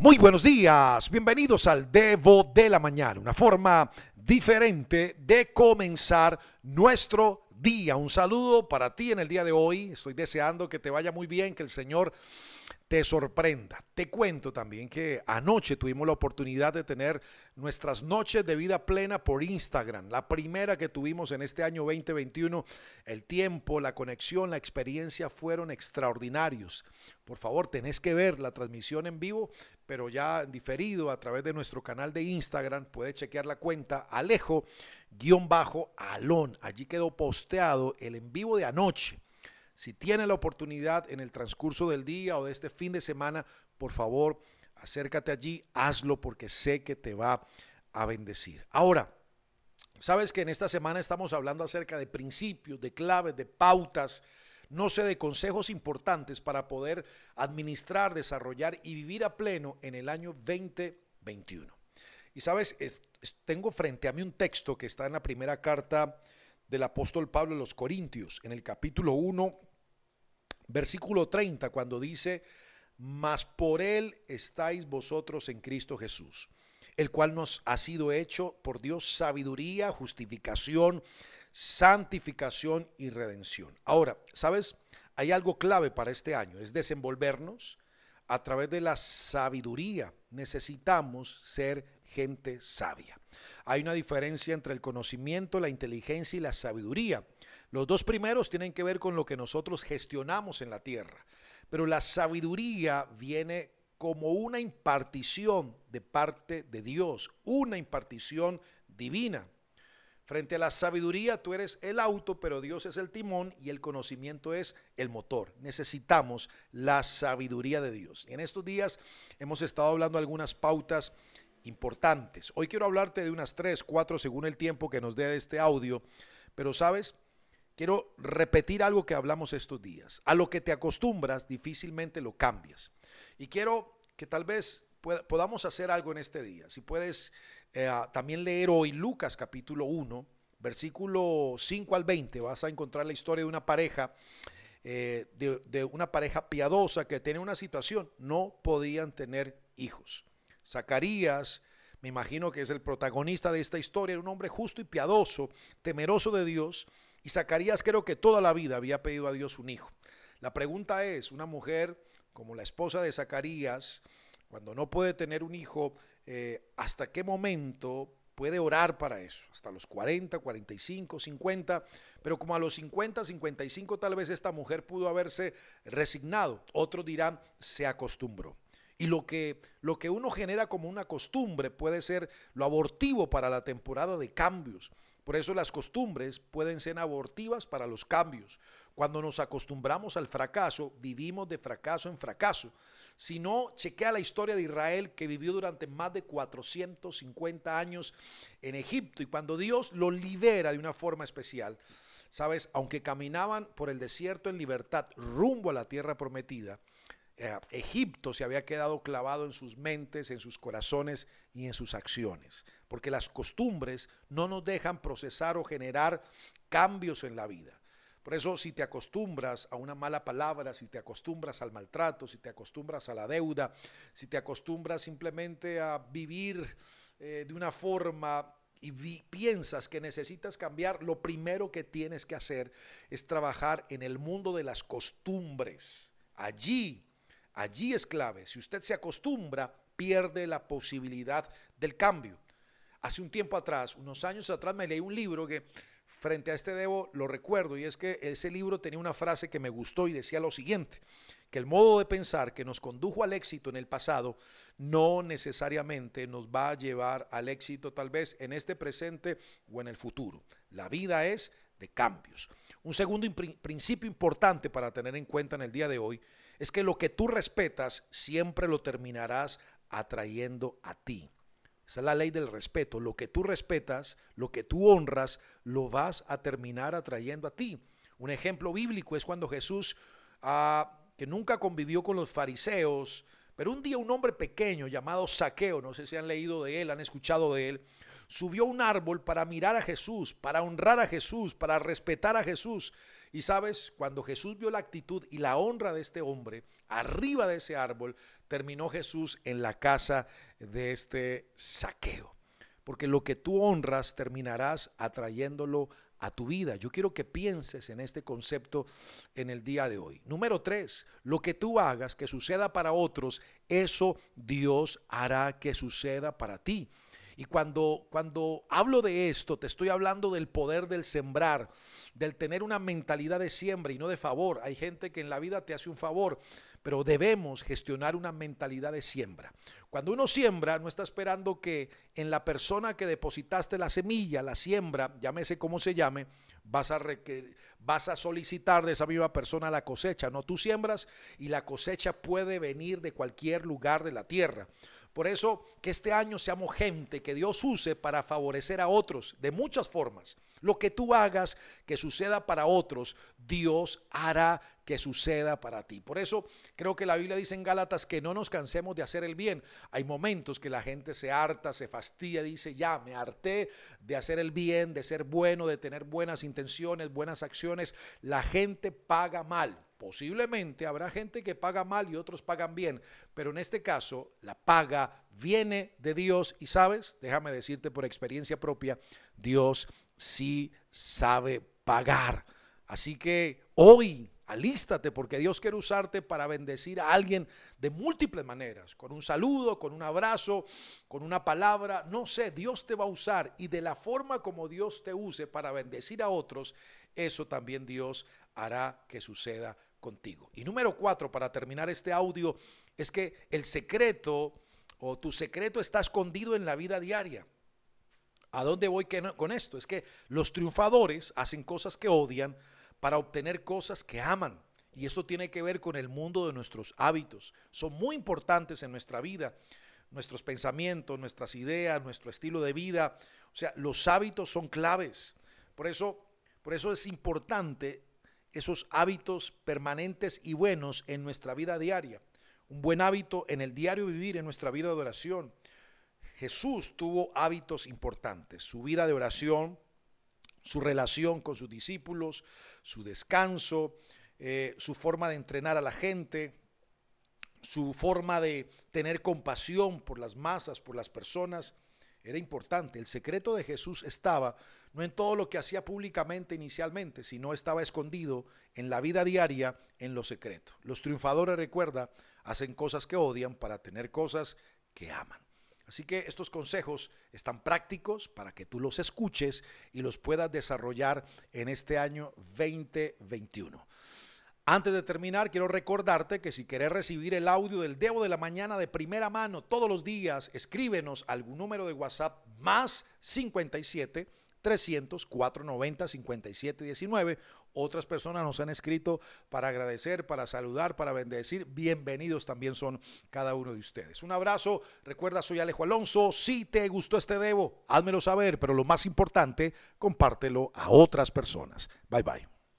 Muy buenos días, bienvenidos al Devo de la Mañana, una forma diferente de comenzar nuestro día. Un saludo para ti en el día de hoy, estoy deseando que te vaya muy bien, que el Señor te sorprenda. Te cuento también que anoche tuvimos la oportunidad de tener nuestras noches de vida plena por Instagram, la primera que tuvimos en este año 2021. El tiempo, la conexión, la experiencia fueron extraordinarios. Por favor, tenés que ver la transmisión en vivo, pero ya diferido a través de nuestro canal de Instagram. Puedes chequear la cuenta Alejo-Alón. Allí quedó posteado el en vivo de anoche si tiene la oportunidad en el transcurso del día o de este fin de semana, por favor, acércate allí, hazlo porque sé que te va a bendecir. Ahora, sabes que en esta semana estamos hablando acerca de principios, de claves, de pautas, no sé, de consejos importantes para poder administrar, desarrollar y vivir a pleno en el año 2021. Y sabes, tengo frente a mí un texto que está en la primera carta del apóstol Pablo a los Corintios, en el capítulo 1, versículo 30, cuando dice, mas por él estáis vosotros en Cristo Jesús, el cual nos ha sido hecho por Dios sabiduría, justificación, santificación y redención. Ahora, ¿sabes? Hay algo clave para este año, es desenvolvernos a través de la sabiduría. Necesitamos ser gente sabia. Hay una diferencia entre el conocimiento, la inteligencia y la sabiduría. Los dos primeros tienen que ver con lo que nosotros gestionamos en la tierra, pero la sabiduría viene como una impartición de parte de Dios, una impartición divina. Frente a la sabiduría, tú eres el auto, pero Dios es el timón y el conocimiento es el motor. Necesitamos la sabiduría de Dios. En estos días hemos estado hablando algunas pautas importantes. Hoy quiero hablarte de unas tres, cuatro, según el tiempo que nos dé este audio, pero sabes, quiero repetir algo que hablamos estos días. A lo que te acostumbras, difícilmente lo cambias. Y quiero que tal vez podamos hacer algo en este día. Si puedes eh, también leer hoy Lucas capítulo 1, versículo 5 al 20, vas a encontrar la historia de una pareja, eh, de, de una pareja piadosa que tiene una situación, no podían tener hijos. Zacarías, me imagino que es el protagonista de esta historia, era un hombre justo y piadoso, temeroso de Dios, y Zacarías creo que toda la vida había pedido a Dios un hijo. La pregunta es, una mujer como la esposa de Zacarías, cuando no puede tener un hijo, eh, ¿hasta qué momento puede orar para eso? Hasta los 40, 45, 50, pero como a los 50, 55 tal vez esta mujer pudo haberse resignado. Otros dirán, se acostumbró. Y lo que, lo que uno genera como una costumbre puede ser lo abortivo para la temporada de cambios. Por eso las costumbres pueden ser abortivas para los cambios. Cuando nos acostumbramos al fracaso, vivimos de fracaso en fracaso. Si no, chequea la historia de Israel que vivió durante más de 450 años en Egipto y cuando Dios lo libera de una forma especial, sabes, aunque caminaban por el desierto en libertad rumbo a la tierra prometida, eh, Egipto se había quedado clavado en sus mentes, en sus corazones y en sus acciones, porque las costumbres no nos dejan procesar o generar cambios en la vida. Por eso si te acostumbras a una mala palabra, si te acostumbras al maltrato, si te acostumbras a la deuda, si te acostumbras simplemente a vivir eh, de una forma y piensas que necesitas cambiar, lo primero que tienes que hacer es trabajar en el mundo de las costumbres. Allí Allí es clave. Si usted se acostumbra, pierde la posibilidad del cambio. Hace un tiempo atrás, unos años atrás, me leí un libro que frente a este debo lo recuerdo y es que ese libro tenía una frase que me gustó y decía lo siguiente, que el modo de pensar que nos condujo al éxito en el pasado no necesariamente nos va a llevar al éxito tal vez en este presente o en el futuro. La vida es de cambios. Un segundo principio importante para tener en cuenta en el día de hoy es que lo que tú respetas siempre lo terminarás atrayendo a ti. Esa es la ley del respeto. Lo que tú respetas, lo que tú honras, lo vas a terminar atrayendo a ti. Un ejemplo bíblico es cuando Jesús, ah, que nunca convivió con los fariseos, pero un día un hombre pequeño llamado Saqueo, no sé si han leído de él, han escuchado de él, subió un árbol para mirar a Jesús, para honrar a Jesús, para respetar a Jesús. Y sabes, cuando Jesús vio la actitud y la honra de este hombre, arriba de ese árbol, terminó Jesús en la casa de este saqueo. Porque lo que tú honras terminarás atrayéndolo a tu vida. Yo quiero que pienses en este concepto en el día de hoy. Número tres, lo que tú hagas que suceda para otros, eso Dios hará que suceda para ti. Y cuando, cuando hablo de esto, te estoy hablando del poder del sembrar, del tener una mentalidad de siembra y no de favor. Hay gente que en la vida te hace un favor, pero debemos gestionar una mentalidad de siembra. Cuando uno siembra, no está esperando que en la persona que depositaste la semilla, la siembra, llámese como se llame, vas a, vas a solicitar de esa misma persona la cosecha. No, tú siembras y la cosecha puede venir de cualquier lugar de la tierra. Por eso que este año seamos gente que Dios use para favorecer a otros de muchas formas. Lo que tú hagas que suceda para otros, Dios hará que suceda para ti. Por eso creo que la Biblia dice en Gálatas que no nos cansemos de hacer el bien. Hay momentos que la gente se harta, se fastidia, dice, ya, me harté de hacer el bien, de ser bueno, de tener buenas intenciones, buenas acciones. La gente paga mal. Posiblemente habrá gente que paga mal y otros pagan bien, pero en este caso la paga viene de Dios y sabes, déjame decirte por experiencia propia, Dios sí sabe pagar. Así que hoy alístate porque Dios quiere usarte para bendecir a alguien de múltiples maneras, con un saludo, con un abrazo, con una palabra, no sé, Dios te va a usar y de la forma como Dios te use para bendecir a otros, eso también Dios hará que suceda contigo. Y número cuatro, para terminar este audio, es que el secreto o tu secreto está escondido en la vida diaria. ¿A dónde voy con esto? Es que los triunfadores hacen cosas que odian para obtener cosas que aman. Y esto tiene que ver con el mundo de nuestros hábitos. Son muy importantes en nuestra vida. Nuestros pensamientos, nuestras ideas, nuestro estilo de vida. O sea, los hábitos son claves. Por eso, por eso es importante esos hábitos permanentes y buenos en nuestra vida diaria. Un buen hábito en el diario vivir, en nuestra vida de oración. Jesús tuvo hábitos importantes, su vida de oración, su relación con sus discípulos, su descanso, eh, su forma de entrenar a la gente, su forma de tener compasión por las masas, por las personas, era importante. El secreto de Jesús estaba no en todo lo que hacía públicamente inicialmente, sino estaba escondido en la vida diaria, en lo secreto. Los triunfadores, recuerda, hacen cosas que odian para tener cosas que aman. Así que estos consejos están prácticos para que tú los escuches y los puedas desarrollar en este año 2021. Antes de terminar, quiero recordarte que si quieres recibir el audio del Debo de la Mañana de primera mano todos los días, escríbenos algún número de WhatsApp más 57 300 490 5719. Otras personas nos han escrito para agradecer, para saludar, para bendecir. Bienvenidos también son cada uno de ustedes. Un abrazo. Recuerda, soy Alejo Alonso. Si te gustó este Debo, házmelo saber, pero lo más importante, compártelo a otras personas. Bye bye.